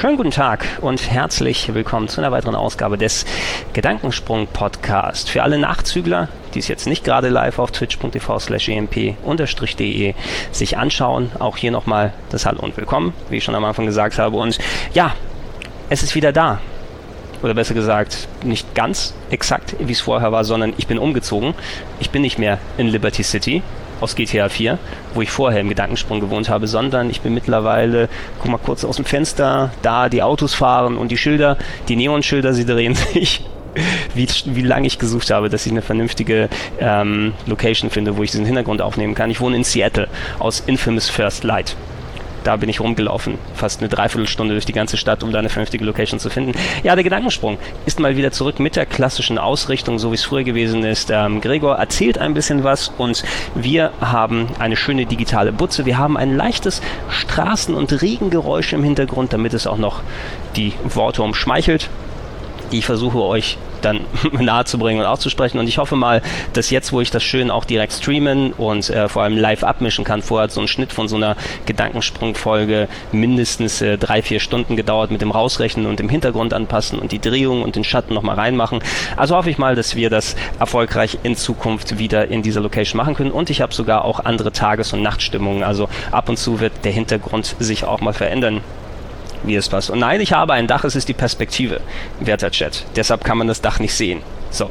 Schönen guten Tag und herzlich willkommen zu einer weiteren Ausgabe des Gedankensprung Podcast. Für alle Nachzügler, die es jetzt nicht gerade live auf twitch.tv slash emp-de sich anschauen, auch hier nochmal das Hallo und Willkommen, wie ich schon am Anfang gesagt habe. Und ja, es ist wieder da. Oder besser gesagt, nicht ganz exakt, wie es vorher war, sondern ich bin umgezogen. Ich bin nicht mehr in Liberty City, aus GTA 4, wo ich vorher im Gedankensprung gewohnt habe, sondern ich bin mittlerweile, guck mal kurz aus dem Fenster, da die Autos fahren und die Schilder, die Neonschilder, sie drehen sich. Wie, wie lange ich gesucht habe, dass ich eine vernünftige ähm, Location finde, wo ich diesen Hintergrund aufnehmen kann. Ich wohne in Seattle aus Infamous First Light da bin ich rumgelaufen, fast eine Dreiviertelstunde durch die ganze Stadt, um da eine vernünftige Location zu finden. Ja, der Gedankensprung ist mal wieder zurück mit der klassischen Ausrichtung, so wie es früher gewesen ist. Ähm, Gregor erzählt ein bisschen was und wir haben eine schöne digitale Butze. Wir haben ein leichtes Straßen- und Regengeräusch im Hintergrund, damit es auch noch die Worte umschmeichelt die ich versuche euch dann nahe zu bringen und auszusprechen. Und ich hoffe mal, dass jetzt, wo ich das schön auch direkt streamen und äh, vor allem live abmischen kann, vorher so ein Schnitt von so einer Gedankensprungfolge mindestens äh, drei, vier Stunden gedauert mit dem Rausrechnen und dem Hintergrund anpassen und die Drehung und den Schatten nochmal reinmachen. Also hoffe ich mal, dass wir das erfolgreich in Zukunft wieder in dieser Location machen können. Und ich habe sogar auch andere Tages- und Nachtstimmungen. Also ab und zu wird der Hintergrund sich auch mal verändern wie es was. Und nein, ich habe ein Dach, es ist die Perspektive, werter Chat. Deshalb kann man das Dach nicht sehen. So,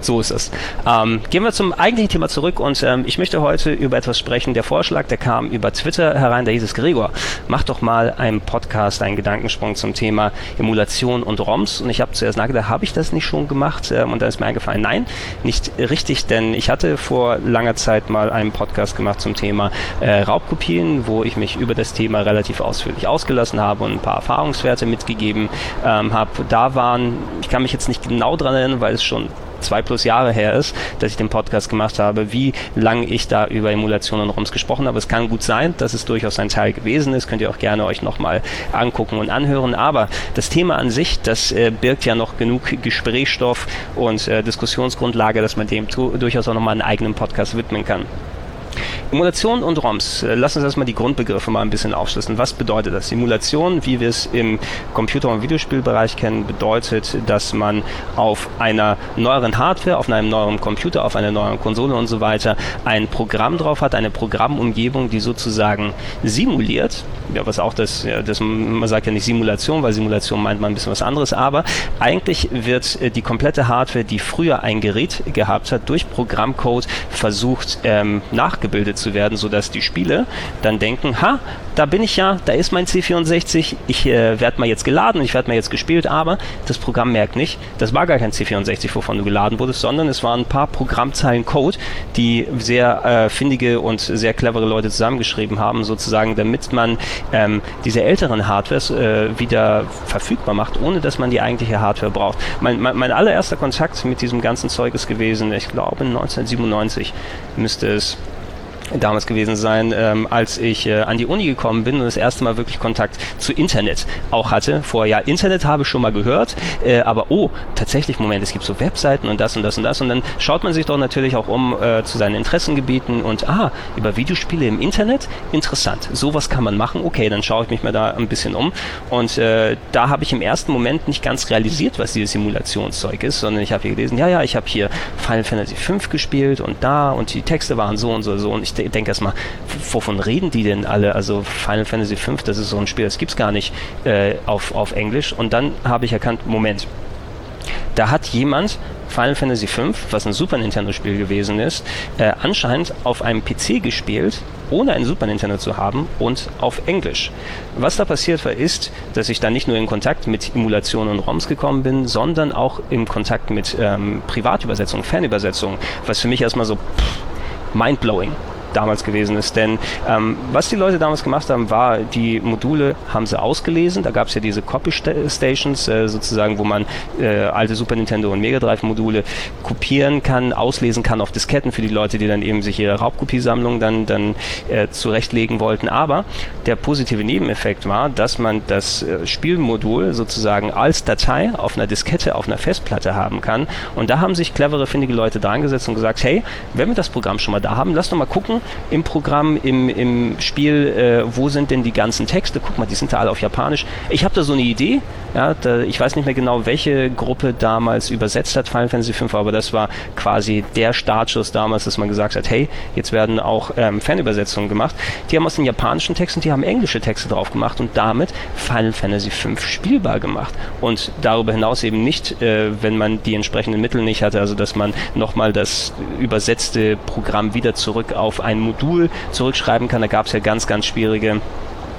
so ist es. Ähm, gehen wir zum eigentlichen Thema zurück und ähm, ich möchte heute über etwas sprechen. Der Vorschlag, der kam über Twitter herein, da hieß es Gregor, mach doch mal einen Podcast, einen Gedankensprung zum Thema Emulation und ROMs. Und ich habe zuerst nachgedacht, habe ich das nicht schon gemacht? Ähm, und dann ist mir eingefallen, nein, nicht richtig, denn ich hatte vor langer Zeit mal einen Podcast gemacht zum Thema äh, Raubkopien, wo ich mich über das Thema relativ ausführlich ausgelassen habe und ein paar Erfahrungswerte mitgegeben ähm, habe. Da waren, ich kann mich jetzt nicht genau dran erinnern, weil es schon schon zwei plus Jahre her ist, dass ich den Podcast gemacht habe, wie lange ich da über Emulationen und ROMs gesprochen habe. Es kann gut sein, dass es durchaus ein Teil gewesen ist. Könnt ihr auch gerne euch nochmal angucken und anhören. Aber das Thema an sich, das äh, birgt ja noch genug Gesprächsstoff und äh, Diskussionsgrundlage, dass man dem durchaus auch nochmal einen eigenen Podcast widmen kann. Emulation und ROMs. Äh, lass uns erstmal die Grundbegriffe mal ein bisschen aufschlüsseln. Was bedeutet das? Simulation, wie wir es im Computer- und Videospielbereich kennen, bedeutet, dass man auf einer neueren Hardware, auf einem neueren Computer, auf einer neuen Konsole und so weiter ein Programm drauf hat, eine Programmumgebung, die sozusagen simuliert. Ja, was auch das, ja, das, man sagt ja nicht Simulation, weil Simulation meint man ein bisschen was anderes, aber eigentlich wird äh, die komplette Hardware, die früher ein Gerät gehabt hat, durch Programmcode versucht ähm, nachgebildet zu werden, sodass die Spiele dann denken, ha, da bin ich ja, da ist mein C64, ich äh, werde mal jetzt geladen, ich werde mal jetzt gespielt, aber das Programm merkt nicht, das war gar kein C64, wovon du geladen wurdest, sondern es waren ein paar Programmzeilen Code, die sehr äh, findige und sehr clevere Leute zusammengeschrieben haben, sozusagen, damit man ähm, diese älteren Hardwares äh, wieder verfügbar macht, ohne dass man die eigentliche Hardware braucht. Mein, mein, mein allererster Kontakt mit diesem ganzen Zeug ist gewesen, ich glaube 1997 müsste es damals gewesen sein, ähm, als ich äh, an die Uni gekommen bin und das erste Mal wirklich Kontakt zu Internet auch hatte. Vorher, ja, Internet habe ich schon mal gehört, äh, aber oh, tatsächlich, Moment, es gibt so Webseiten und das und das und das. Und dann schaut man sich doch natürlich auch um äh, zu seinen Interessengebieten und ah, über Videospiele im Internet, interessant, sowas kann man machen, okay, dann schaue ich mich mal da ein bisschen um. Und äh, da habe ich im ersten Moment nicht ganz realisiert, was dieses Simulationszeug ist, sondern ich habe hier gelesen, ja, ja, ich habe hier Final Fantasy V gespielt und da und die Texte waren so und so so und ich denke erstmal, wovon reden die denn alle? Also Final Fantasy V, das ist so ein Spiel, das gibt es gar nicht äh, auf, auf Englisch. Und dann habe ich erkannt, Moment, da hat jemand Final Fantasy V, was ein Super Nintendo-Spiel gewesen ist, äh, anscheinend auf einem PC gespielt, ohne ein Super Nintendo zu haben und auf Englisch. Was da passiert war, ist, dass ich dann nicht nur in Kontakt mit Emulationen und ROMs gekommen bin, sondern auch in Kontakt mit ähm, Privatübersetzungen, Fernübersetzungen, was für mich erstmal so pff, mindblowing damals gewesen ist. Denn ähm, was die Leute damals gemacht haben, war, die Module haben sie ausgelesen. Da gab es ja diese Copy Stations, äh, sozusagen, wo man äh, alte Super Nintendo und Mega Drive Module kopieren kann, auslesen kann auf Disketten für die Leute, die dann eben sich ihre Raubkopiesammlung dann, dann äh, zurechtlegen wollten. Aber der positive Nebeneffekt war, dass man das äh, Spielmodul sozusagen als Datei auf einer Diskette, auf einer Festplatte haben kann. Und da haben sich clevere, findige Leute dran gesetzt und gesagt, hey, wenn wir das Programm schon mal da haben, lass doch mal gucken im Programm, im, im Spiel, äh, wo sind denn die ganzen Texte? Guck mal, die sind da alle auf Japanisch. Ich habe da so eine Idee, ja, da, ich weiß nicht mehr genau, welche Gruppe damals übersetzt hat Final Fantasy V, aber das war quasi der Startschuss damals, dass man gesagt hat, hey, jetzt werden auch ähm, Fanübersetzungen gemacht. Die haben aus den japanischen Texten, die haben englische Texte drauf gemacht und damit Final Fantasy V spielbar gemacht. Und darüber hinaus eben nicht, äh, wenn man die entsprechenden Mittel nicht hatte, also dass man nochmal das übersetzte Programm wieder zurück auf ein Modul zurückschreiben kann. Da gab es ja ganz, ganz schwierige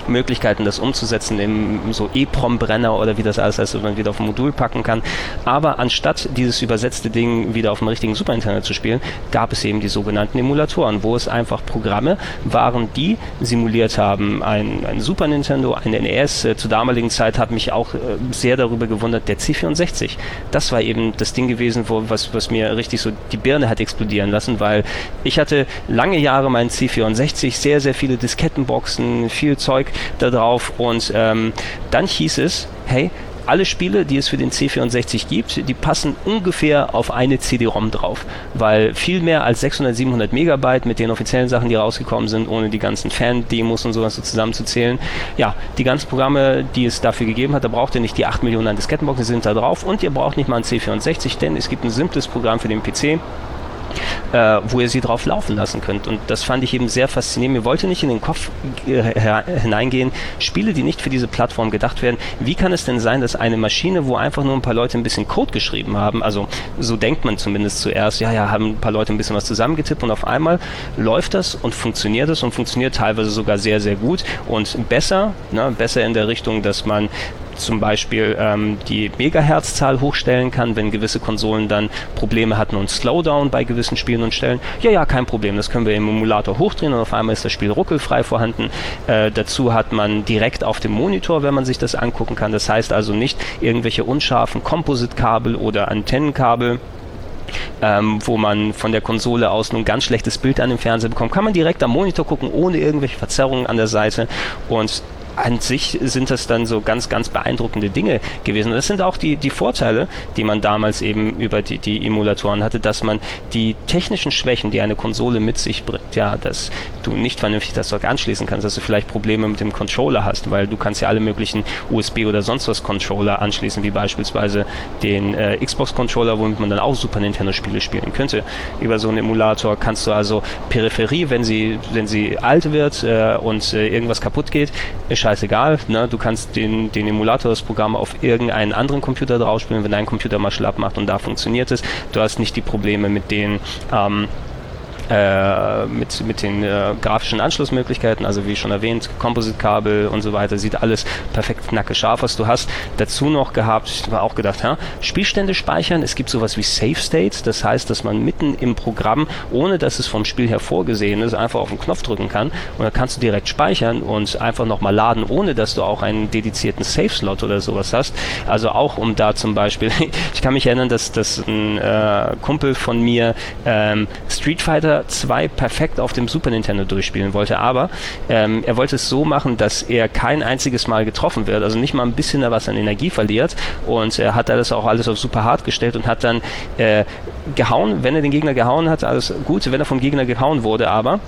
Möglichkeiten, das umzusetzen im so EEPROM-Brenner oder wie das alles heißt, dass man wieder auf ein Modul packen kann. Aber anstatt dieses übersetzte Ding wieder auf dem richtigen Super Nintendo zu spielen, gab es eben die sogenannten Emulatoren, wo es einfach Programme waren, die simuliert haben. Ein, ein Super Nintendo, ein NES. Äh, zur damaligen Zeit hat mich auch äh, sehr darüber gewundert, der C64. Das war eben das Ding gewesen, wo, was, was mir richtig so die Birne hat explodieren lassen, weil ich hatte lange Jahre meinen C64, sehr, sehr viele Diskettenboxen, viel Zeug da drauf. Und ähm, dann hieß es, hey, alle Spiele, die es für den C64 gibt, die passen ungefähr auf eine CD-ROM drauf, weil viel mehr als 600, 700 Megabyte mit den offiziellen Sachen, die rausgekommen sind, ohne die ganzen Fan-Demos und sowas so zusammenzuzählen. Ja, die ganzen Programme, die es dafür gegeben hat, da braucht ihr nicht die 8 Millionen Diskettenboxen, die sind da drauf. Und ihr braucht nicht mal ein C64, denn es gibt ein simples Programm für den PC, äh, wo ihr sie drauf laufen lassen könnt. Und das fand ich eben sehr faszinierend. Mir wollte nicht in den Kopf äh, hineingehen, Spiele, die nicht für diese Plattform gedacht werden. Wie kann es denn sein, dass eine Maschine, wo einfach nur ein paar Leute ein bisschen Code geschrieben haben, also so denkt man zumindest zuerst, ja, ja, haben ein paar Leute ein bisschen was zusammengetippt und auf einmal läuft das und funktioniert es und funktioniert teilweise sogar sehr, sehr gut und besser, ne, besser in der Richtung, dass man zum Beispiel ähm, die Megahertzzahl hochstellen kann, wenn gewisse Konsolen dann Probleme hatten und Slowdown bei gewissen Spielen und Stellen. Ja, ja, kein Problem. Das können wir im Emulator hochdrehen und auf einmal ist das Spiel ruckelfrei vorhanden. Äh, dazu hat man direkt auf dem Monitor, wenn man sich das angucken kann. Das heißt also nicht irgendwelche unscharfen Composite-Kabel oder Antennenkabel. Ähm, wo man von der Konsole aus nun ganz schlechtes Bild an dem Fernseher bekommt, kann man direkt am Monitor gucken, ohne irgendwelche Verzerrungen an der Seite. Und an sich sind das dann so ganz, ganz beeindruckende Dinge gewesen. Und das sind auch die, die Vorteile, die man damals eben über die, die Emulatoren hatte, dass man die technischen Schwächen, die eine Konsole mit sich bringt, ja, dass du nicht vernünftig das Zeug anschließen kannst, dass du vielleicht Probleme mit dem Controller hast, weil du kannst ja alle möglichen USB oder sonst was Controller anschließen, wie beispielsweise den äh, Xbox Controller, womit man dann auch Super Nintendo Spiele spielen könnte. Über so einen Emulator kannst du also Peripherie, wenn sie, wenn sie alt wird äh, und äh, irgendwas kaputt geht, scheißegal. Ne? Du kannst den, den Emulator, das Programm auf irgendeinen anderen Computer drauf spielen, wenn dein Computer mal schlapp macht und da funktioniert es. Du hast nicht die Probleme mit den ähm, äh, mit, mit den äh, grafischen Anschlussmöglichkeiten, also wie schon erwähnt, Composite-Kabel und so weiter, sieht alles perfekt knacke scharf, was du hast. Dazu noch gehabt, ich war auch gedacht, ja, Spielstände speichern, es gibt sowas wie Save States, das heißt, dass man mitten im Programm, ohne dass es vom Spiel her vorgesehen ist, einfach auf den Knopf drücken kann und dann kannst du direkt speichern und einfach nochmal laden, ohne dass du auch einen dedizierten Save-Slot oder sowas hast. Also auch um da zum Beispiel, ich kann mich erinnern, dass, dass ein äh, Kumpel von mir ähm, Street Fighter 2 perfekt auf dem Super Nintendo durchspielen wollte, aber ähm, er wollte es so machen, dass er kein einziges Mal getroffen wird, also nicht mal ein bisschen was an Energie verliert und er hat das auch alles auf super hart gestellt und hat dann äh, gehauen, wenn er den Gegner gehauen hat, alles gut, wenn er vom Gegner gehauen wurde, aber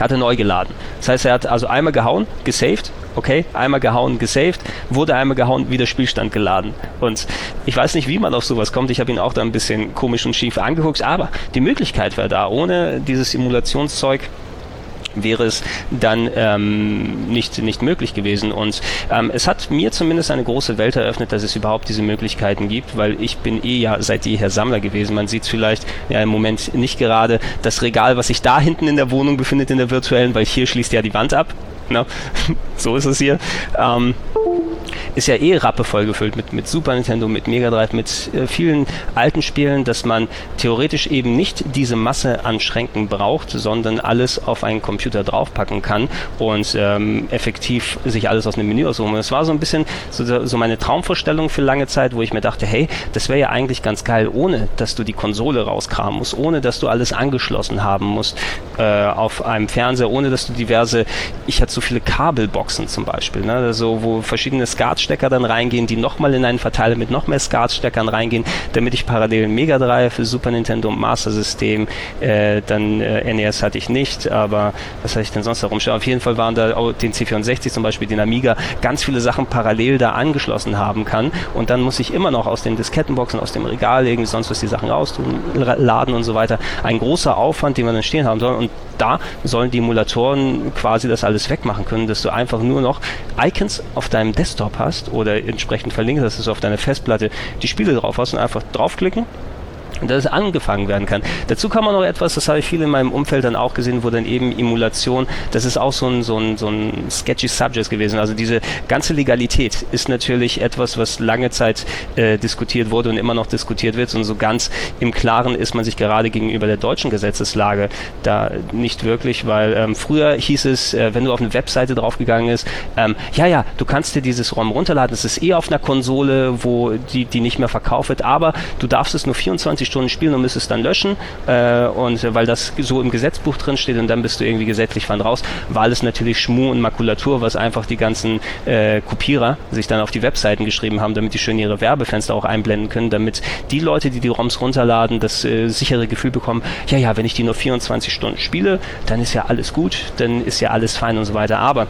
hat er neu geladen. Das heißt, er hat also einmal gehauen, gesaved, okay, einmal gehauen, gesaved, wurde einmal gehauen, wieder Spielstand geladen. Und ich weiß nicht, wie man auf sowas kommt. Ich habe ihn auch da ein bisschen komisch und schief angeguckt, aber die Möglichkeit war da. Ohne dieses Simulationszeug wäre es dann ähm, nicht, nicht möglich gewesen. Und ähm, es hat mir zumindest eine große Welt eröffnet, dass es überhaupt diese Möglichkeiten gibt, weil ich bin eh ja seit jeher Sammler gewesen. Man sieht es vielleicht ja im Moment nicht gerade das Regal, was sich da hinten in der Wohnung befindet, in der virtuellen, weil hier schließt ja die Wand ab. Na, so ist es hier. Ähm, ist ja eh rappevoll gefüllt mit, mit Super Nintendo, mit Mega Drive, mit äh, vielen alten Spielen, dass man theoretisch eben nicht diese Masse an Schränken braucht, sondern alles auf einen Computer draufpacken kann und ähm, effektiv sich alles aus dem Menü aussuchen. Das war so ein bisschen so, so meine Traumvorstellung für lange Zeit, wo ich mir dachte, hey, das wäre ja eigentlich ganz geil, ohne dass du die Konsole rauskramen musst, ohne dass du alles angeschlossen haben musst äh, auf einem Fernseher, ohne dass du diverse, ich hatte so viele Kabelboxen zum Beispiel, ne, also wo verschiedene SCART-Stecker dann reingehen, die nochmal in einen Verteiler mit noch mehr SCART-Steckern reingehen, damit ich parallel Mega Drive, Super Nintendo und Master System, äh, dann äh, NES hatte ich nicht, aber was hatte ich denn sonst herumstehen? Auf jeden Fall waren da auch den C64 zum Beispiel, den Amiga, ganz viele Sachen parallel da angeschlossen haben kann und dann muss ich immer noch aus den Diskettenboxen, aus dem Regal irgendwie sonst was die Sachen raustun, laden und so weiter. Ein großer Aufwand, den man dann stehen haben soll und da sollen die Emulatoren quasi das alles wegmachen können, dass du einfach nur noch Icons auf deinem Desktop hast oder entsprechend verlinkt, dass du auf deiner Festplatte die Spiele drauf hast und einfach draufklicken dass es angefangen werden kann. Dazu kann man noch etwas, das habe ich viel in meinem Umfeld dann auch gesehen, wo dann eben Emulation, das ist auch so ein, so ein, so ein sketchy Subject gewesen. Also diese ganze Legalität ist natürlich etwas, was lange Zeit äh, diskutiert wurde und immer noch diskutiert wird und so ganz im Klaren ist man sich gerade gegenüber der deutschen Gesetzeslage da nicht wirklich, weil ähm, früher hieß es, äh, wenn du auf eine Webseite draufgegangen ist, ähm, ja, ja, du kannst dir dieses ROM runterladen, es ist eh auf einer Konsole, wo die, die nicht mehr verkauft wird, aber du darfst es nur 24 Stunden spielen und müsstest dann löschen. Äh, und weil das so im Gesetzbuch drin steht und dann bist du irgendwie gesetzlich von raus, war alles natürlich Schmu und Makulatur, was einfach die ganzen äh, Kopierer sich dann auf die Webseiten geschrieben haben, damit die schön ihre Werbefenster auch einblenden können, damit die Leute, die die ROMs runterladen, das äh, sichere Gefühl bekommen, ja, ja, wenn ich die nur 24 Stunden spiele, dann ist ja alles gut, dann ist ja alles fein und so weiter. Aber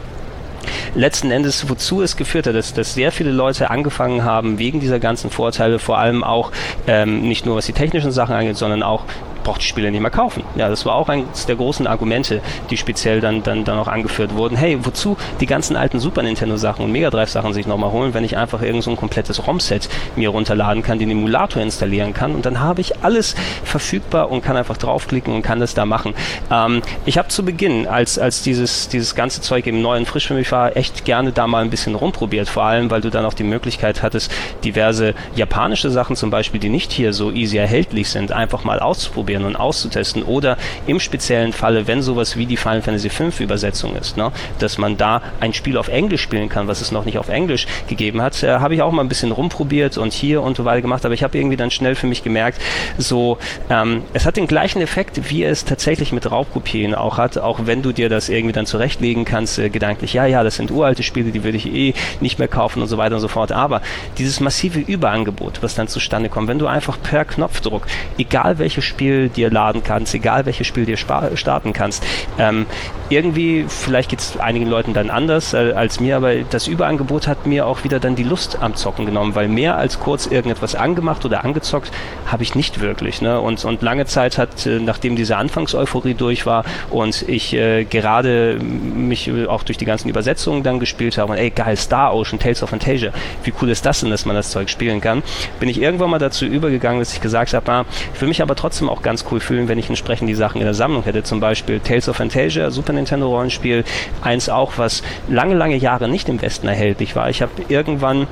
letzten Endes, wozu es geführt hat, dass, dass sehr viele Leute angefangen haben, wegen dieser ganzen Vorteile, vor allem auch ähm, nicht nur was die technischen Sachen angeht, sondern auch braucht die Spiele nicht mehr kaufen. Ja, das war auch eines der großen Argumente, die speziell dann, dann, dann auch angeführt wurden. Hey, wozu die ganzen alten Super Nintendo Sachen und Mega Drive Sachen sich nochmal holen, wenn ich einfach irgend so ein komplettes ROM-Set mir runterladen kann, den Emulator installieren kann und dann habe ich alles verfügbar und kann einfach draufklicken und kann das da machen. Ähm, ich habe zu Beginn, als, als dieses, dieses ganze Zeug eben neu und frisch für mich war, echt gerne da mal ein bisschen rumprobiert, vor allem, weil du dann auch die Möglichkeit hattest, diverse japanische Sachen zum Beispiel, die nicht hier so easy erhältlich sind, einfach mal auszuprobieren und auszutesten. Oder im speziellen Falle, wenn sowas wie die Final Fantasy V Übersetzung ist, ne, dass man da ein Spiel auf Englisch spielen kann, was es noch nicht auf Englisch gegeben hat, äh, habe ich auch mal ein bisschen rumprobiert und hier und so weiter gemacht, aber ich habe irgendwie dann schnell für mich gemerkt, so, ähm, es hat den gleichen Effekt, wie es tatsächlich mit Raubkopien auch hat, auch wenn du dir das irgendwie dann zurechtlegen kannst, äh, gedanklich, ja, ja, das sind uralte Spiele, die würde ich eh nicht mehr kaufen und so weiter und so fort, aber dieses massive Überangebot, was dann zustande kommt, wenn du einfach per Knopfdruck, egal welches Spiel dir laden kannst, egal welches Spiel dir starten kannst. Ähm, irgendwie, vielleicht geht es einigen Leuten dann anders äh, als mir, aber das Überangebot hat mir auch wieder dann die Lust am Zocken genommen, weil mehr als kurz irgendetwas angemacht oder angezockt habe ich nicht wirklich. Ne? Und, und lange Zeit hat, äh, nachdem diese Anfangseuphorie durch war und ich äh, gerade mich auch durch die ganzen Übersetzungen dann gespielt habe und ey, geil, Star Ocean, Tales of Fantasia, wie cool ist das denn, dass man das Zeug spielen kann, bin ich irgendwann mal dazu übergegangen, dass ich gesagt habe, na, ich will mich aber trotzdem auch ganz ganz cool fühlen, wenn ich entsprechend die Sachen in der Sammlung hätte. Zum Beispiel Tales of Fantasia, Super Nintendo Rollenspiel, eins auch, was lange, lange Jahre nicht im Westen erhältlich war. Ich habe irgendwann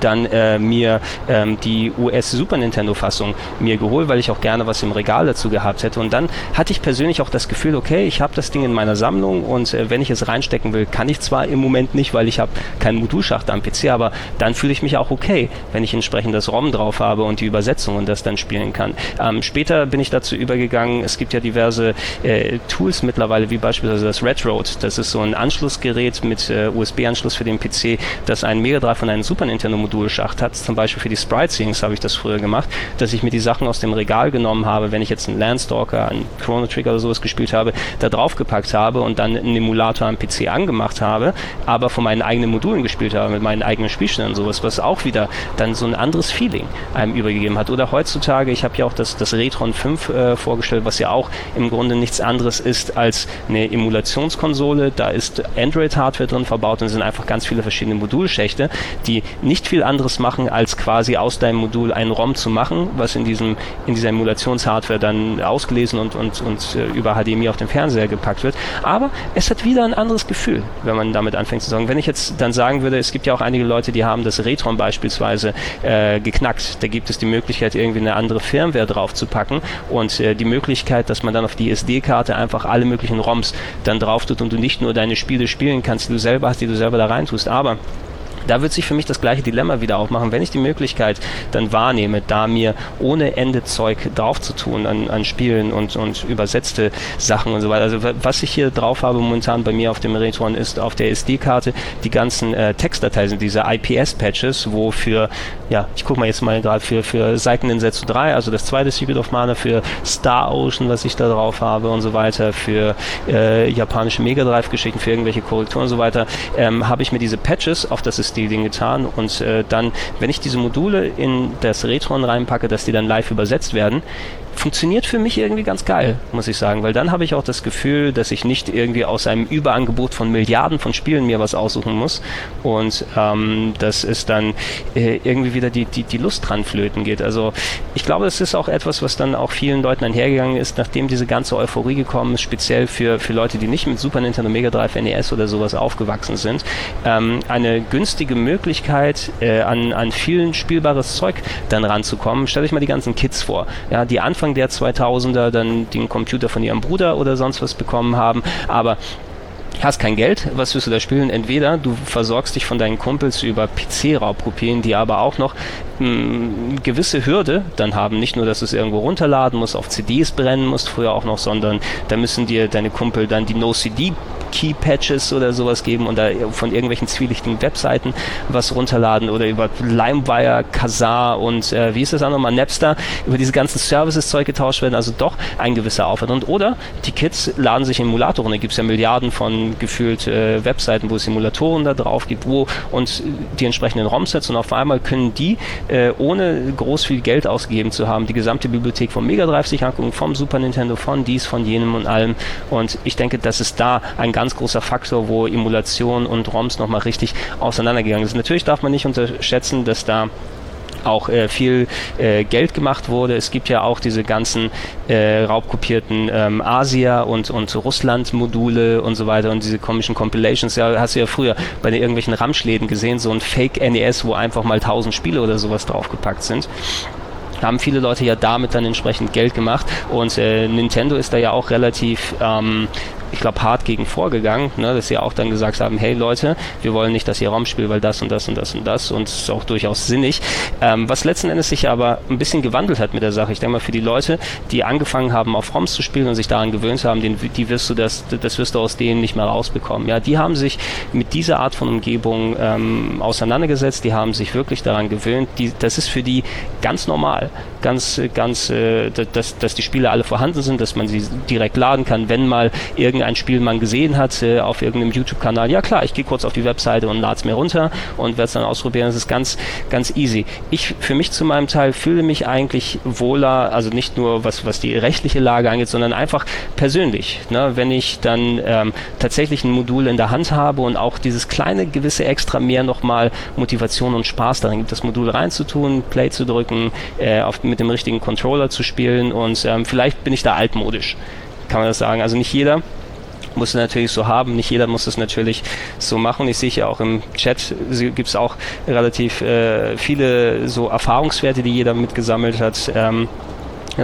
dann äh, mir ähm, die US Super Nintendo Fassung mir geholt, weil ich auch gerne was im Regal dazu gehabt hätte. Und dann hatte ich persönlich auch das Gefühl, okay, ich habe das Ding in meiner Sammlung und äh, wenn ich es reinstecken will, kann ich zwar im Moment nicht, weil ich habe keinen Modulschacht am PC, aber dann fühle ich mich auch okay, wenn ich entsprechend das ROM drauf habe und die Übersetzung und das dann spielen kann. Ähm, später bin ich dazu übergegangen, es gibt ja diverse äh, Tools mittlerweile, wie beispielsweise das Red Road. Das ist so ein Anschlussgerät mit äh, USB-Anschluss für den PC, das einen Mega Drive und einen Super Nintendo Modulschacht hat. Zum Beispiel für die Sprite Scenes habe ich das früher gemacht, dass ich mir die Sachen aus dem Regal genommen habe, wenn ich jetzt einen Landstalker, einen Chrono Trigger oder sowas gespielt habe, da draufgepackt habe und dann einen Emulator am PC angemacht habe, aber von meinen eigenen Modulen gespielt habe, mit meinen eigenen Spielstellen und sowas, was auch wieder dann so ein anderes Feeling einem übergegeben hat. Oder heutzutage, ich habe ja auch das, das Retron 5 äh, vorgestellt, was ja auch im Grunde nichts anderes ist als eine Emulationskonsole. Da ist Android-Hardware drin verbaut und sind einfach ganz viele verschiedene Modulschächte, die nicht viel anderes machen, als quasi aus deinem Modul ein ROM zu machen, was in diesem in dieser Emulationshardware dann ausgelesen und, und, und äh, über HDMI auf den Fernseher gepackt wird. Aber es hat wieder ein anderes Gefühl, wenn man damit anfängt zu sagen. Wenn ich jetzt dann sagen würde, es gibt ja auch einige Leute, die haben das Retron beispielsweise äh, geknackt. Da gibt es die Möglichkeit, irgendwie eine andere Firmware drauf zu packen und äh, die Möglichkeit, dass man dann auf die SD-Karte einfach alle möglichen ROMs dann drauf tut und du nicht nur deine Spiele spielen kannst, die du selber hast, die du selber da reintust. Aber da wird sich für mich das gleiche Dilemma wieder aufmachen, wenn ich die Möglichkeit dann wahrnehme, da mir ohne Ende Zeug drauf zu tun an, an Spielen und, und übersetzte Sachen und so weiter. Also was ich hier drauf habe momentan bei mir auf dem Retron ist auf der SD-Karte die ganzen äh, Textdateien, sind diese IPS-Patches, wo für, ja, ich gucke mal jetzt mal gerade für, für Seiten in Setsu 3, also das zweite Secret of Mana, für Star Ocean, was ich da drauf habe und so weiter, für äh, japanische Mega Drive-Geschichten, für irgendwelche Korrekturen und so weiter, ähm, habe ich mir diese Patches auf das System die Dinge getan. Und äh, dann, wenn ich diese Module in das Retron reinpacke, dass die dann live übersetzt werden, funktioniert für mich irgendwie ganz geil, muss ich sagen, weil dann habe ich auch das Gefühl, dass ich nicht irgendwie aus einem Überangebot von Milliarden von Spielen mir was aussuchen muss und ähm, dass es dann äh, irgendwie wieder die, die, die Lust dran flöten geht. Also ich glaube, das ist auch etwas, was dann auch vielen Leuten einhergegangen ist, nachdem diese ganze Euphorie gekommen ist, speziell für, für Leute, die nicht mit Super Nintendo, Mega Drive, NES oder sowas aufgewachsen sind, ähm, eine günstige Möglichkeit, äh, an, an vielen spielbares Zeug dann ranzukommen. Stellt euch mal die ganzen Kids vor, ja, die Anfang Anfang der 2000er dann den Computer von ihrem Bruder oder sonst was bekommen haben, aber hast kein Geld, was wirst du da spielen? Entweder du versorgst dich von deinen Kumpels über PC-Raubkopien, die aber auch noch eine hm, gewisse Hürde dann haben. Nicht nur, dass du es irgendwo runterladen musst, auf CDs brennen musst, früher auch noch, sondern da müssen dir deine Kumpel dann die No-CD Key-Patches oder sowas geben und da von irgendwelchen zwielichtigen Webseiten was runterladen oder über LimeWire, Kazaa und äh, wie ist das auch nochmal, Napster, über diese ganzen Services Zeug getauscht werden, also doch ein gewisser Aufwand. Und oder die Kids laden sich Emulatoren, da gibt es ja Milliarden von gefühlt äh, Webseiten, wo es Emulatoren da drauf gibt, wo und die entsprechenden ROM-Sets und auf einmal können die, äh, ohne groß viel Geld ausgegeben zu haben, die gesamte Bibliothek vom Mega Drive sich angucken, vom Super Nintendo, von dies, von jenem und allem. Und ich denke, dass es da ein ganz großer Faktor, wo Emulation und ROMs nochmal richtig auseinandergegangen sind. Natürlich darf man nicht unterschätzen, dass da auch äh, viel äh, Geld gemacht wurde. Es gibt ja auch diese ganzen äh, raubkopierten ähm, Asia- und, und Russland-Module und so weiter und diese komischen Compilations. Ja, hast du ja früher bei den irgendwelchen Ramschläden gesehen, so ein Fake-NES, wo einfach mal 1000 Spiele oder sowas draufgepackt sind haben viele Leute ja damit dann entsprechend Geld gemacht und äh, Nintendo ist da ja auch relativ ähm, ich glaube, hart gegen vorgegangen, ne, dass sie auch dann gesagt haben, hey Leute, wir wollen nicht, dass ihr Raum spielt, weil das und das und das und das und es ist auch durchaus sinnig. Ähm, was letzten Endes sich aber ein bisschen gewandelt hat mit der Sache. Ich denke mal, für die Leute, die angefangen haben, auf ROMs zu spielen und sich daran gewöhnt haben, den, die wirst du das, das wirst du aus denen nicht mehr rausbekommen. Ja, die haben sich mit dieser Art von Umgebung ähm, auseinandergesetzt, die haben sich wirklich daran gewöhnt. Die, das ist für die ganz normal, ganz, ganz, äh, dass, dass die Spiele alle vorhanden sind, dass man sie direkt laden kann, wenn mal irgendein irgendein Spiel man gesehen hat äh, auf irgendeinem YouTube-Kanal, ja klar, ich gehe kurz auf die Webseite und lade es mir runter und werde es dann ausprobieren. Das ist ganz, ganz easy. Ich für mich zu meinem Teil fühle mich eigentlich wohler, also nicht nur was, was die rechtliche Lage angeht, sondern einfach persönlich. Ne? Wenn ich dann ähm, tatsächlich ein Modul in der Hand habe und auch dieses kleine gewisse Extra mehr nochmal Motivation und Spaß darin gibt, das Modul reinzutun, Play zu drücken, äh, auf, mit dem richtigen Controller zu spielen und ähm, vielleicht bin ich da altmodisch, kann man das sagen. Also nicht jeder muss natürlich so haben. Nicht jeder muss es natürlich so machen. Ich sehe ja auch im Chat gibt es auch relativ äh, viele so Erfahrungswerte, die jeder mitgesammelt hat. Ähm,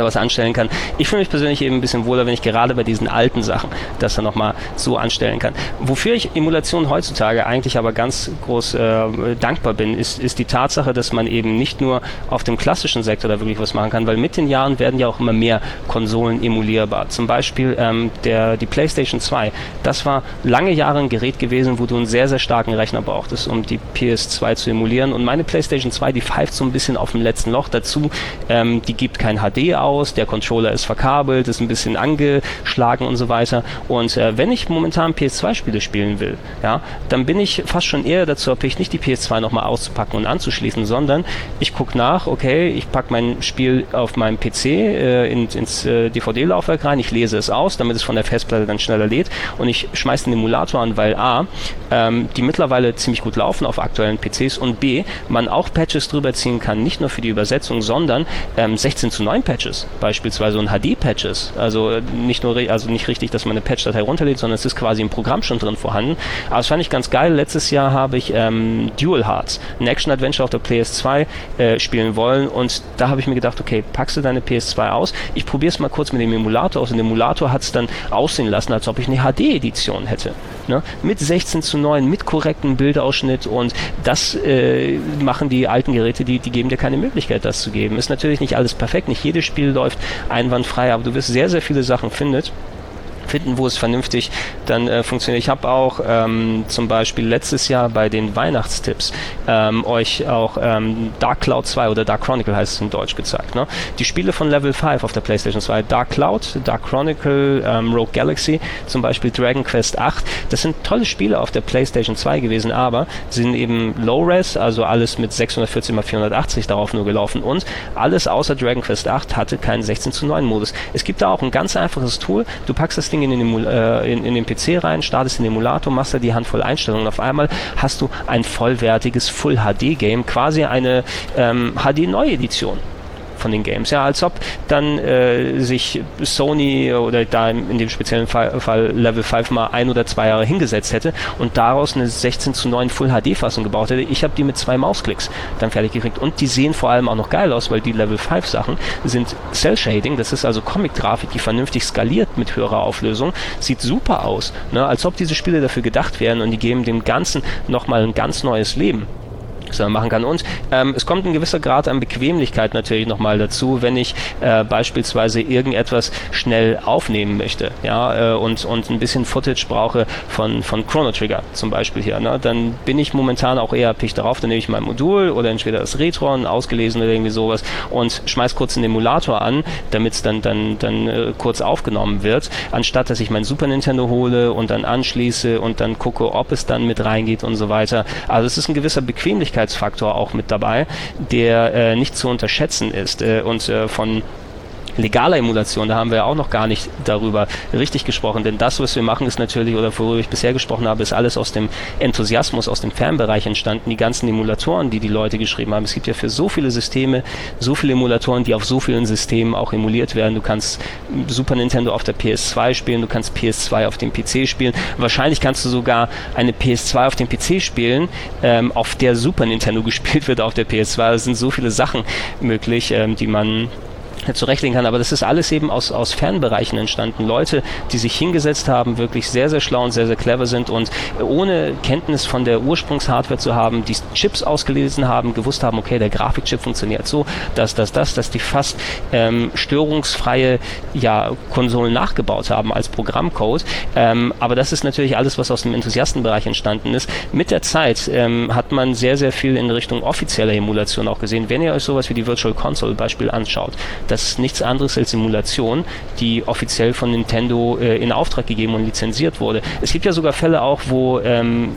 was anstellen kann. Ich fühle mich persönlich eben ein bisschen wohler, wenn ich gerade bei diesen alten Sachen das dann nochmal so anstellen kann. Wofür ich Emulation heutzutage eigentlich aber ganz groß äh, dankbar bin, ist, ist die Tatsache, dass man eben nicht nur auf dem klassischen Sektor da wirklich was machen kann, weil mit den Jahren werden ja auch immer mehr Konsolen emulierbar. Zum Beispiel ähm, der, die PlayStation 2. Das war lange Jahre ein Gerät gewesen, wo du einen sehr, sehr starken Rechner brauchtest, um die PS2 zu emulieren. Und meine PlayStation 2, die pfeift so ein bisschen auf dem letzten Loch dazu. Ähm, die gibt kein HD aus, der Controller ist verkabelt, ist ein bisschen angeschlagen und so weiter. Und äh, wenn ich momentan PS2-Spiele spielen will, ja, dann bin ich fast schon eher dazu erpicht, nicht die PS2 nochmal auszupacken und anzuschließen, sondern ich gucke nach, okay, ich packe mein Spiel auf meinem PC äh, in, ins äh, DVD-Laufwerk rein, ich lese es aus, damit es von der Festplatte dann schneller lädt und ich schmeiße den Emulator an, weil A, ähm, die mittlerweile ziemlich gut laufen auf aktuellen PCs und B, man auch Patches drüber ziehen kann, nicht nur für die Übersetzung, sondern ähm, 16 zu 9 Patches, beispielsweise und HD-Patches. Also äh, nicht nur, also nicht richtig, dass man eine Patch-Datei runterlädt, sondern es ist quasi im Programm schon drin vorhanden. Aber das fand ich ganz geil. Letztes Jahr habe ich ähm, Dual Hearts, ein Action-Adventure auf der PS2 äh, spielen wollen und da habe ich mir gedacht, okay, packst du deine PS2 aus? Ich probiere es mal kurz mit dem Emulator aus und der Emulator hat es dann aussehen lassen, als ob ich eine HD-Edition hätte. Ne? Mit 16 zu 9, mit korrektem Bildausschnitt und das äh, machen die alten Geräte, die, die geben dir keine Möglichkeit, das zu geben. Ist natürlich nicht alles perfekt, nicht jedes Spiel läuft einwandfrei, aber du wirst sehr, sehr viele Sachen findet finden, wo es vernünftig dann äh, funktioniert. Ich habe auch ähm, zum Beispiel letztes Jahr bei den Weihnachtstipps ähm, euch auch ähm, Dark Cloud 2 oder Dark Chronicle heißt es in Deutsch gezeigt. Ne? Die Spiele von Level 5 auf der PlayStation 2, Dark Cloud, Dark Chronicle, ähm, Rogue Galaxy, zum Beispiel Dragon Quest 8, das sind tolle Spiele auf der PlayStation 2 gewesen, aber sind eben Low-Res, also alles mit 640 x 480 darauf nur gelaufen und alles außer Dragon Quest 8 hatte keinen 16 zu 9 Modus. Es gibt da auch ein ganz einfaches Tool, du packst das Ding in den, äh, in, in den PC rein, startest den Emulator, machst da die Handvoll Einstellungen. Auf einmal hast du ein vollwertiges Full-HD-Game, quasi eine ähm, HD-Neuedition von den Games. Ja, als ob dann äh, sich Sony oder da in dem speziellen Fall, Fall, Level 5 mal ein oder zwei Jahre hingesetzt hätte und daraus eine 16 zu 9 Full HD Fassung gebaut hätte. Ich habe die mit zwei Mausklicks dann fertig gekriegt und die sehen vor allem auch noch geil aus, weil die Level 5 Sachen sind Cell Shading, das ist also Comic-Grafik, die vernünftig skaliert mit höherer Auflösung, sieht super aus, ne? als ob diese Spiele dafür gedacht wären und die geben dem Ganzen nochmal ein ganz neues Leben machen kann. Und ähm, es kommt ein gewisser Grad an Bequemlichkeit natürlich nochmal dazu, wenn ich äh, beispielsweise irgendetwas schnell aufnehmen möchte, ja, äh, und, und ein bisschen Footage brauche von, von Chrono Trigger zum Beispiel hier, ne, dann bin ich momentan auch eher picht darauf, dann nehme ich mein Modul oder entweder das Retron, ausgelesen oder irgendwie sowas und schmeiß kurz einen Emulator an, damit es dann, dann, dann äh, kurz aufgenommen wird, anstatt dass ich mein Super Nintendo hole und dann anschließe und dann gucke, ob es dann mit reingeht und so weiter. Also es ist ein gewisser Bequemlichkeit Sicherheitsfaktor auch mit dabei, der äh, nicht zu unterschätzen ist äh, und äh, von legaler Emulation, da haben wir ja auch noch gar nicht darüber richtig gesprochen, denn das, was wir machen, ist natürlich, oder worüber ich bisher gesprochen habe, ist alles aus dem Enthusiasmus, aus dem Fernbereich entstanden, die ganzen Emulatoren, die die Leute geschrieben haben. Es gibt ja für so viele Systeme, so viele Emulatoren, die auf so vielen Systemen auch emuliert werden. Du kannst Super Nintendo auf der PS2 spielen, du kannst PS2 auf dem PC spielen. Wahrscheinlich kannst du sogar eine PS2 auf dem PC spielen, ähm, auf der Super Nintendo gespielt wird auf der PS2. Es sind so viele Sachen möglich, ähm, die man zurechtlegen kann. Aber das ist alles eben aus, aus Fernbereichen entstanden. Leute, die sich hingesetzt haben, wirklich sehr, sehr schlau und sehr, sehr clever sind und ohne Kenntnis von der Ursprungshardware zu haben, die Chips ausgelesen haben, gewusst haben, okay, der Grafikchip funktioniert so, dass das, das, dass die fast ähm, störungsfreie ja, Konsolen nachgebaut haben als Programmcode. Ähm, aber das ist natürlich alles, was aus dem Enthusiastenbereich entstanden ist. Mit der Zeit ähm, hat man sehr, sehr viel in Richtung offizieller Emulation auch gesehen. Wenn ihr euch sowas wie die Virtual Console Beispiel anschaut, das ist nichts anderes als Simulation, die offiziell von Nintendo äh, in Auftrag gegeben und lizenziert wurde. Es gibt ja sogar Fälle auch, wo ähm,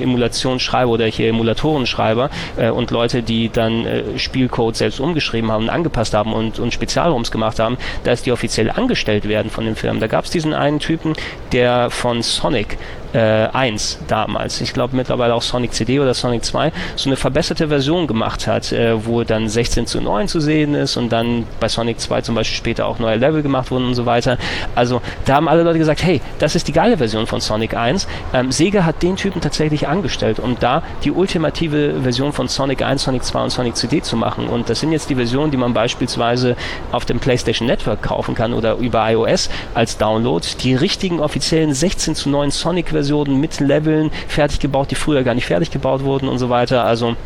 Emulationsschreiber oder hier Emulatorenschreiber äh, und Leute, die dann äh, Spielcode selbst umgeschrieben haben und angepasst haben und, und Spezialrooms gemacht haben, dass die offiziell angestellt werden von den Firmen. Da gab es diesen einen Typen, der von Sonic äh, 1 damals, ich glaube mittlerweile auch Sonic CD oder Sonic 2, so eine verbesserte Version gemacht hat, äh, wo dann 16 zu 9 zu sehen ist und dann bei Sonic 2 zum Beispiel später auch neue Level gemacht wurden und so weiter. Also da haben alle Leute gesagt, hey, das ist die geile Version von Sonic 1. Ähm, Sega hat den Typen tatsächlich angestellt, um da die ultimative Version von Sonic 1, Sonic 2 und Sonic CD zu machen. Und das sind jetzt die Versionen, die man beispielsweise auf dem PlayStation Network kaufen kann oder über iOS als Download. Die richtigen offiziellen 16 zu 9 Sonic-Versionen mit Leveln fertig gebaut, die früher gar nicht fertig gebaut wurden und so weiter. Also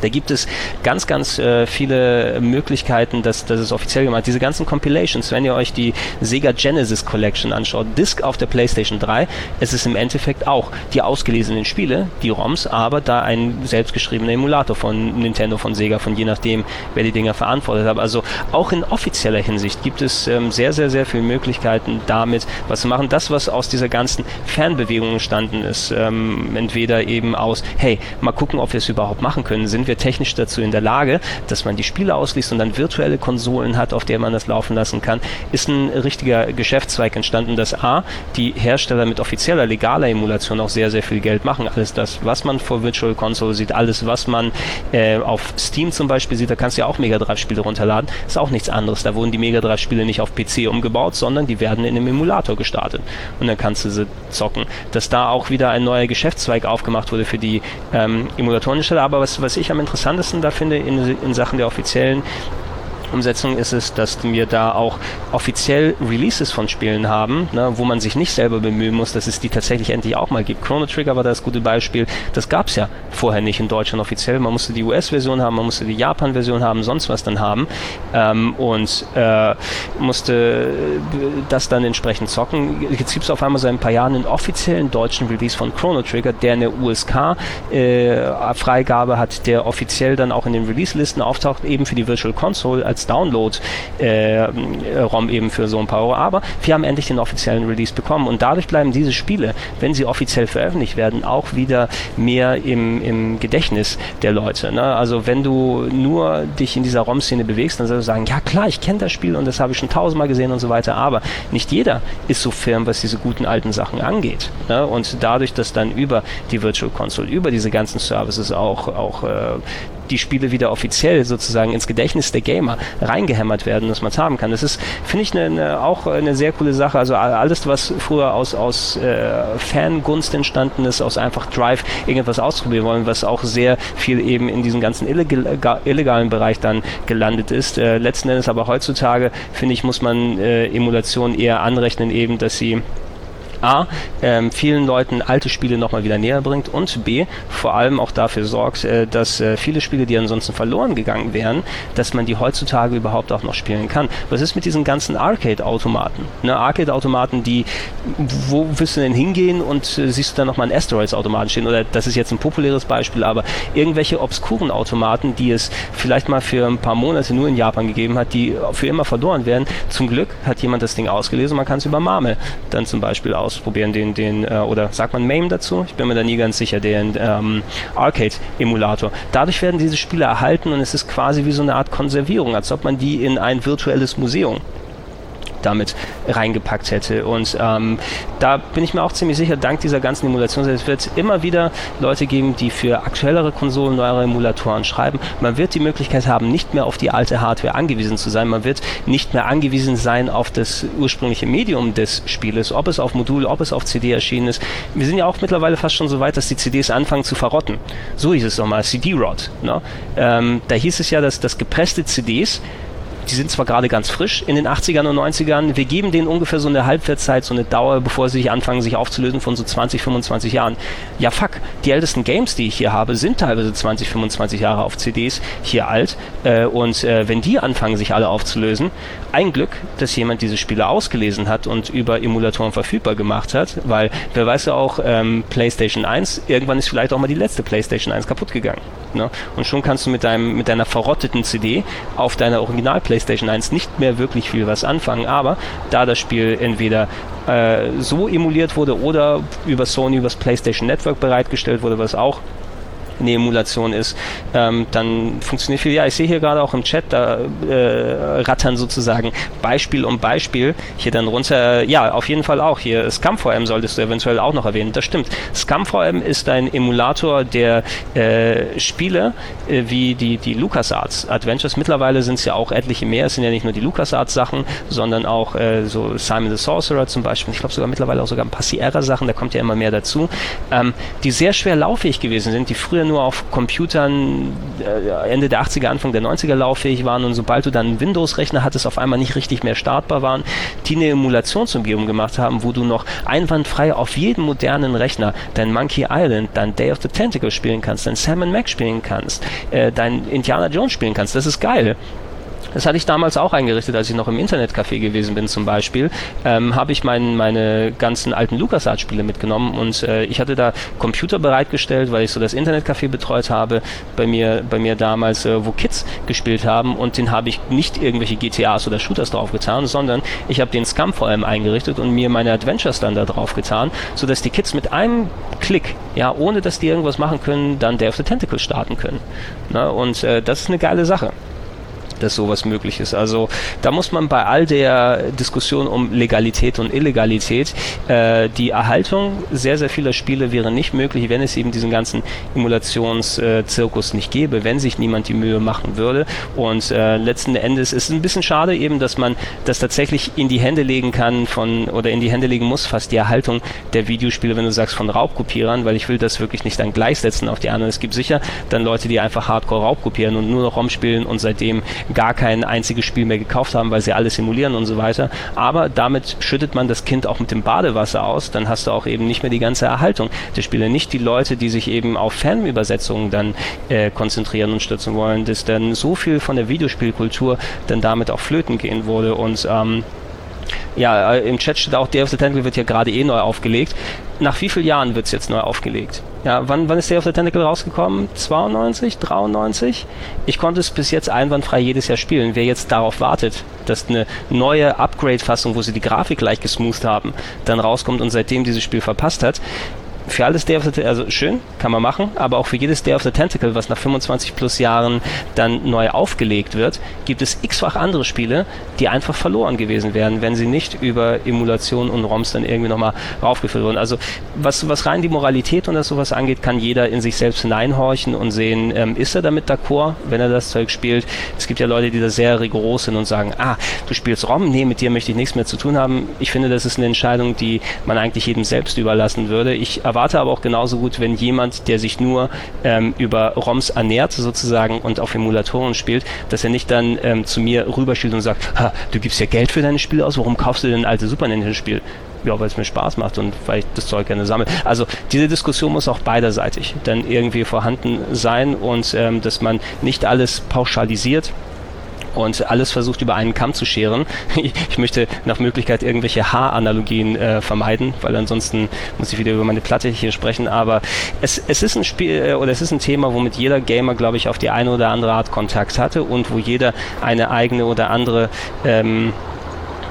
Da gibt es ganz, ganz äh, viele Möglichkeiten, dass, dass es offiziell gemacht Diese ganzen Compilations, wenn ihr euch die Sega Genesis Collection anschaut, Disc auf der PlayStation 3, es ist im Endeffekt auch die ausgelesenen Spiele, die ROMs, aber da ein selbstgeschriebener Emulator von Nintendo, von Sega, von je nachdem, wer die Dinger verantwortet hat. Also auch in offizieller Hinsicht gibt es ähm, sehr, sehr, sehr viele Möglichkeiten, damit was zu machen. Das, was aus dieser ganzen Fernbewegung entstanden ist, ähm, entweder eben aus, hey, mal gucken, ob wir es überhaupt machen können, sind wir technisch dazu in der Lage, dass man die Spiele ausliest und dann virtuelle Konsolen hat, auf der man das laufen lassen kann, ist ein richtiger Geschäftszweig entstanden, dass A, die Hersteller mit offizieller, legaler Emulation auch sehr, sehr viel Geld machen. Alles das, was man vor Virtual Console sieht, alles, was man äh, auf Steam zum Beispiel sieht, da kannst du ja auch Mega Drive-Spiele runterladen, ist auch nichts anderes. Da wurden die Mega Drive-Spiele nicht auf PC umgebaut, sondern die werden in einem Emulator gestartet. Und dann kannst du sie zocken. Dass da auch wieder ein neuer Geschäftszweig aufgemacht wurde für die ähm, Emulatorenstelle. Aber was, was ich am interessantesten da finde in, in Sachen der offiziellen Umsetzung ist es, dass wir da auch offiziell Releases von Spielen haben, ne, wo man sich nicht selber bemühen muss, dass es die tatsächlich endlich auch mal gibt. Chrono Trigger war das gute Beispiel. Das gab es ja vorher nicht in Deutschland offiziell. Man musste die US-Version haben, man musste die Japan-Version haben, sonst was dann haben ähm, und äh, musste das dann entsprechend zocken. Jetzt gibt es auf einmal seit ein paar Jahren einen offiziellen deutschen Release von Chrono Trigger, der eine USK-Freigabe äh, hat, der offiziell dann auch in den Release-Listen auftaucht, eben für die Virtual Console als Download-ROM äh, eben für so ein paar Euro. Aber wir haben endlich den offiziellen Release bekommen und dadurch bleiben diese Spiele, wenn sie offiziell veröffentlicht werden, auch wieder mehr im, im Gedächtnis der Leute. Ne? Also wenn du nur dich in dieser ROM-Szene bewegst, dann sollst du sagen, ja klar, ich kenne das Spiel und das habe ich schon tausendmal gesehen und so weiter, aber nicht jeder ist so firm, was diese guten alten Sachen angeht. Ne? Und dadurch, dass dann über die Virtual Console, über diese ganzen Services auch, auch äh, die Spiele wieder offiziell sozusagen ins Gedächtnis der Gamer reingehämmert werden, dass man es haben kann. Das ist, finde ich, eine, eine, auch eine sehr coole Sache. Also alles, was früher aus, aus äh, Fangunst entstanden ist, aus einfach Drive irgendetwas ausprobieren wollen, was auch sehr viel eben in diesem ganzen illegal, illegalen Bereich dann gelandet ist. Äh, letzten Endes aber heutzutage, finde ich, muss man äh, Emulation eher anrechnen, eben, dass sie A, ähm, vielen Leuten alte Spiele nochmal wieder näher bringt und B, vor allem auch dafür sorgt, äh, dass äh, viele Spiele, die ansonsten verloren gegangen wären, dass man die heutzutage überhaupt auch noch spielen kann. Was ist mit diesen ganzen Arcade-Automaten? Ne, Arcade-Automaten, die, wo willst du denn hingehen und äh, siehst du dann nochmal einen Asteroids-Automaten stehen? Oder das ist jetzt ein populäres Beispiel, aber irgendwelche obskuren Automaten, die es vielleicht mal für ein paar Monate nur in Japan gegeben hat, die für immer verloren werden. Zum Glück hat jemand das Ding ausgelesen, man kann es über Marmel dann zum Beispiel aus ausprobieren, den, den äh, oder sagt man MAME dazu? Ich bin mir da nie ganz sicher, den ähm, Arcade-Emulator. Dadurch werden diese Spiele erhalten und es ist quasi wie so eine Art Konservierung, als ob man die in ein virtuelles Museum damit reingepackt hätte. Und ähm, da bin ich mir auch ziemlich sicher, dank dieser ganzen Emulation, es wird immer wieder Leute geben, die für aktuellere Konsolen neuere Emulatoren schreiben. Man wird die Möglichkeit haben, nicht mehr auf die alte Hardware angewiesen zu sein. Man wird nicht mehr angewiesen sein auf das ursprüngliche Medium des Spieles, ob es auf Modul, ob es auf CD erschienen ist. Wir sind ja auch mittlerweile fast schon so weit, dass die CDs anfangen zu verrotten. So hieß es nochmal, CD-Rot. Ne? Ähm, da hieß es ja, dass, dass gepresste CDs die sind zwar gerade ganz frisch in den 80ern und 90ern, wir geben denen ungefähr so eine Halbwertszeit, so eine Dauer, bevor sie sich anfangen, sich aufzulösen von so 20, 25 Jahren. Ja, fuck, die ältesten Games, die ich hier habe, sind teilweise 20, 25 Jahre auf CDs hier alt. Äh, und äh, wenn die anfangen, sich alle aufzulösen, ein Glück, dass jemand diese Spiele ausgelesen hat und über Emulatoren verfügbar gemacht hat, weil wer weiß ja auch, ähm, PlayStation 1, irgendwann ist vielleicht auch mal die letzte PlayStation 1 kaputt gegangen. Ne? Und schon kannst du mit, deinem, mit deiner verrotteten CD auf deiner Original PlayStation 1 nicht mehr wirklich viel was anfangen. Aber da das Spiel entweder äh, so emuliert wurde oder über Sony, über das PlayStation Network bereitgestellt wurde, was auch eine Emulation ist, ähm, dann funktioniert viel. Ja, ich sehe hier gerade auch im Chat, da äh, rattern sozusagen Beispiel um Beispiel hier dann runter. Ja, auf jeden Fall auch hier. ScumVM solltest du eventuell auch noch erwähnen. Das stimmt. ScumVM ist ein Emulator der äh, Spiele äh, wie die, die LucasArts Adventures. Mittlerweile sind es ja auch etliche mehr. Es sind ja nicht nur die LucasArts Sachen, sondern auch äh, so Simon the Sorcerer zum Beispiel. Ich glaube sogar mittlerweile auch sogar ein paar Sierra Sachen. Da kommt ja immer mehr dazu. Ähm, die sehr schwer lauffähig gewesen sind, die früher nur auf Computern äh, Ende der 80er, Anfang der 90er lauffähig waren und sobald du dann Windows-Rechner hattest, auf einmal nicht richtig mehr startbar waren, die eine Emulationsumgebung gemacht haben, wo du noch einwandfrei auf jedem modernen Rechner dein Monkey Island, dein Day of the Tentacle spielen kannst, dein Sam Mac spielen kannst, äh, dein Indiana Jones spielen kannst. Das ist geil. Das hatte ich damals auch eingerichtet, als ich noch im Internetcafé gewesen bin zum Beispiel. Ähm, habe ich mein, meine ganzen alten LucasArts-Spiele mitgenommen und äh, ich hatte da Computer bereitgestellt, weil ich so das Internetcafé betreut habe bei mir, bei mir damals, äh, wo Kids gespielt haben und den habe ich nicht irgendwelche GTAs oder Shooters draufgetan, sondern ich habe den Scum vor allem eingerichtet und mir meine Adventures dann da draufgetan, sodass die Kids mit einem Klick, ja, ohne dass die irgendwas machen können, dann Day of the Tentacle starten können. Na, und äh, das ist eine geile Sache dass sowas möglich ist. Also da muss man bei all der Diskussion um Legalität und Illegalität äh, die Erhaltung sehr, sehr vieler Spiele wäre nicht möglich, wenn es eben diesen ganzen Emulationszirkus nicht gäbe, wenn sich niemand die Mühe machen würde. Und äh, letzten Endes ist es ein bisschen schade eben, dass man das tatsächlich in die Hände legen kann von oder in die Hände legen muss, fast die Erhaltung der Videospiele, wenn du sagst von Raubkopierern, weil ich will das wirklich nicht dann gleichsetzen auf die anderen. Es gibt sicher dann Leute, die einfach Hardcore Raubkopieren und nur noch ROM spielen und seitdem gar kein einziges Spiel mehr gekauft haben, weil sie alles simulieren und so weiter. Aber damit schüttet man das Kind auch mit dem Badewasser aus. Dann hast du auch eben nicht mehr die ganze Erhaltung der Spiele. Nicht die Leute, die sich eben auf Fanübersetzungen dann äh, konzentrieren und stützen wollen, dass dann so viel von der Videospielkultur dann damit auch flöten gehen wurde. Und ähm, ja, äh, im Chat steht auch, Day of the Tentacle wird hier gerade eh neu aufgelegt. Nach wie vielen Jahren wird es jetzt neu aufgelegt? Ja, wann, wann ist Day of the Tentacle rausgekommen? 92, 93? Ich konnte es bis jetzt einwandfrei jedes Jahr spielen. Wer jetzt darauf wartet, dass eine neue Upgrade-Fassung, wo sie die Grafik gleich gesmoothed haben, dann rauskommt und seitdem dieses Spiel verpasst hat, für alles Day of the Tentacle, also schön, kann man machen, aber auch für jedes Day of the Tentacle, was nach 25 plus Jahren dann neu aufgelegt wird, gibt es x-fach andere Spiele, die einfach verloren gewesen wären, wenn sie nicht über Emulation und ROMs dann irgendwie nochmal raufgeführt wurden. Also was, was rein die Moralität und das sowas angeht, kann jeder in sich selbst hineinhorchen und sehen, ähm, ist er damit d'accord, wenn er das Zeug spielt. Es gibt ja Leute, die da sehr rigoros sind und sagen, ah, du spielst ROM, nee, mit dir möchte ich nichts mehr zu tun haben. Ich finde, das ist eine Entscheidung, die man eigentlich jedem selbst überlassen würde. Ich erwarte aber auch genauso gut, wenn jemand, der sich nur ähm, über ROMs ernährt sozusagen und auf Emulatoren spielt, dass er nicht dann ähm, zu mir rüberschielt und sagt, du gibst ja Geld für deine Spiele aus, warum kaufst du denn ein altes Super Nintendo-Spiel? ja, weil es mir Spaß macht und weil ich das Zeug gerne sammle. Also diese Diskussion muss auch beiderseitig dann irgendwie vorhanden sein und ähm, dass man nicht alles pauschalisiert und alles versucht über einen Kamm zu scheren. Ich möchte nach Möglichkeit irgendwelche Haaranalogien äh, vermeiden, weil ansonsten muss ich wieder über meine Platte hier sprechen. Aber es, es ist ein Spiel äh, oder es ist ein Thema, womit jeder Gamer, glaube ich, auf die eine oder andere Art Kontakt hatte und wo jeder eine eigene oder andere ähm,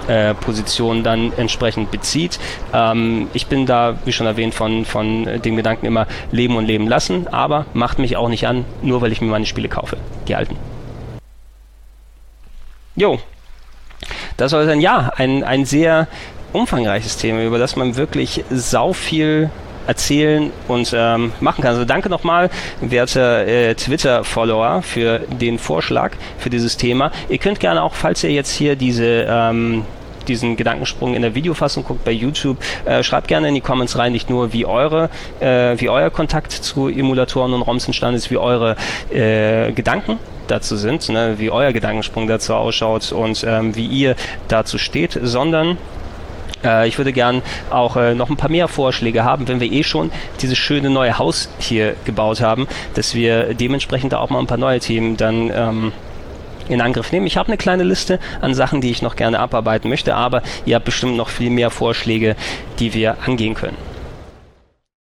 äh, Position dann entsprechend bezieht. Ähm, ich bin da, wie schon erwähnt, von, von dem Gedanken immer leben und leben lassen, aber macht mich auch nicht an, nur weil ich mir meine Spiele kaufe, die alten. Jo, das war dann ja ein, ein sehr umfangreiches Thema, über das man wirklich sau viel erzählen und ähm, machen kann. Also danke nochmal, werte äh, Twitter-Follower, für den Vorschlag für dieses Thema. Ihr könnt gerne auch, falls ihr jetzt hier diese ähm, diesen Gedankensprung in der Videofassung guckt bei YouTube, äh, schreibt gerne in die Comments rein, nicht nur wie eure, äh, wie euer Kontakt zu Emulatoren und ROMs entstanden ist, wie eure äh, Gedanken dazu sind, ne, wie euer Gedankensprung dazu ausschaut und ähm, wie ihr dazu steht, sondern äh, ich würde gern auch äh, noch ein paar mehr Vorschläge haben, wenn wir eh schon dieses schöne neue Haus hier gebaut haben, dass wir dementsprechend auch mal ein paar neue Themen dann ähm, in Angriff nehmen. Ich habe eine kleine Liste an Sachen, die ich noch gerne abarbeiten möchte, aber ihr habt bestimmt noch viel mehr Vorschläge, die wir angehen können.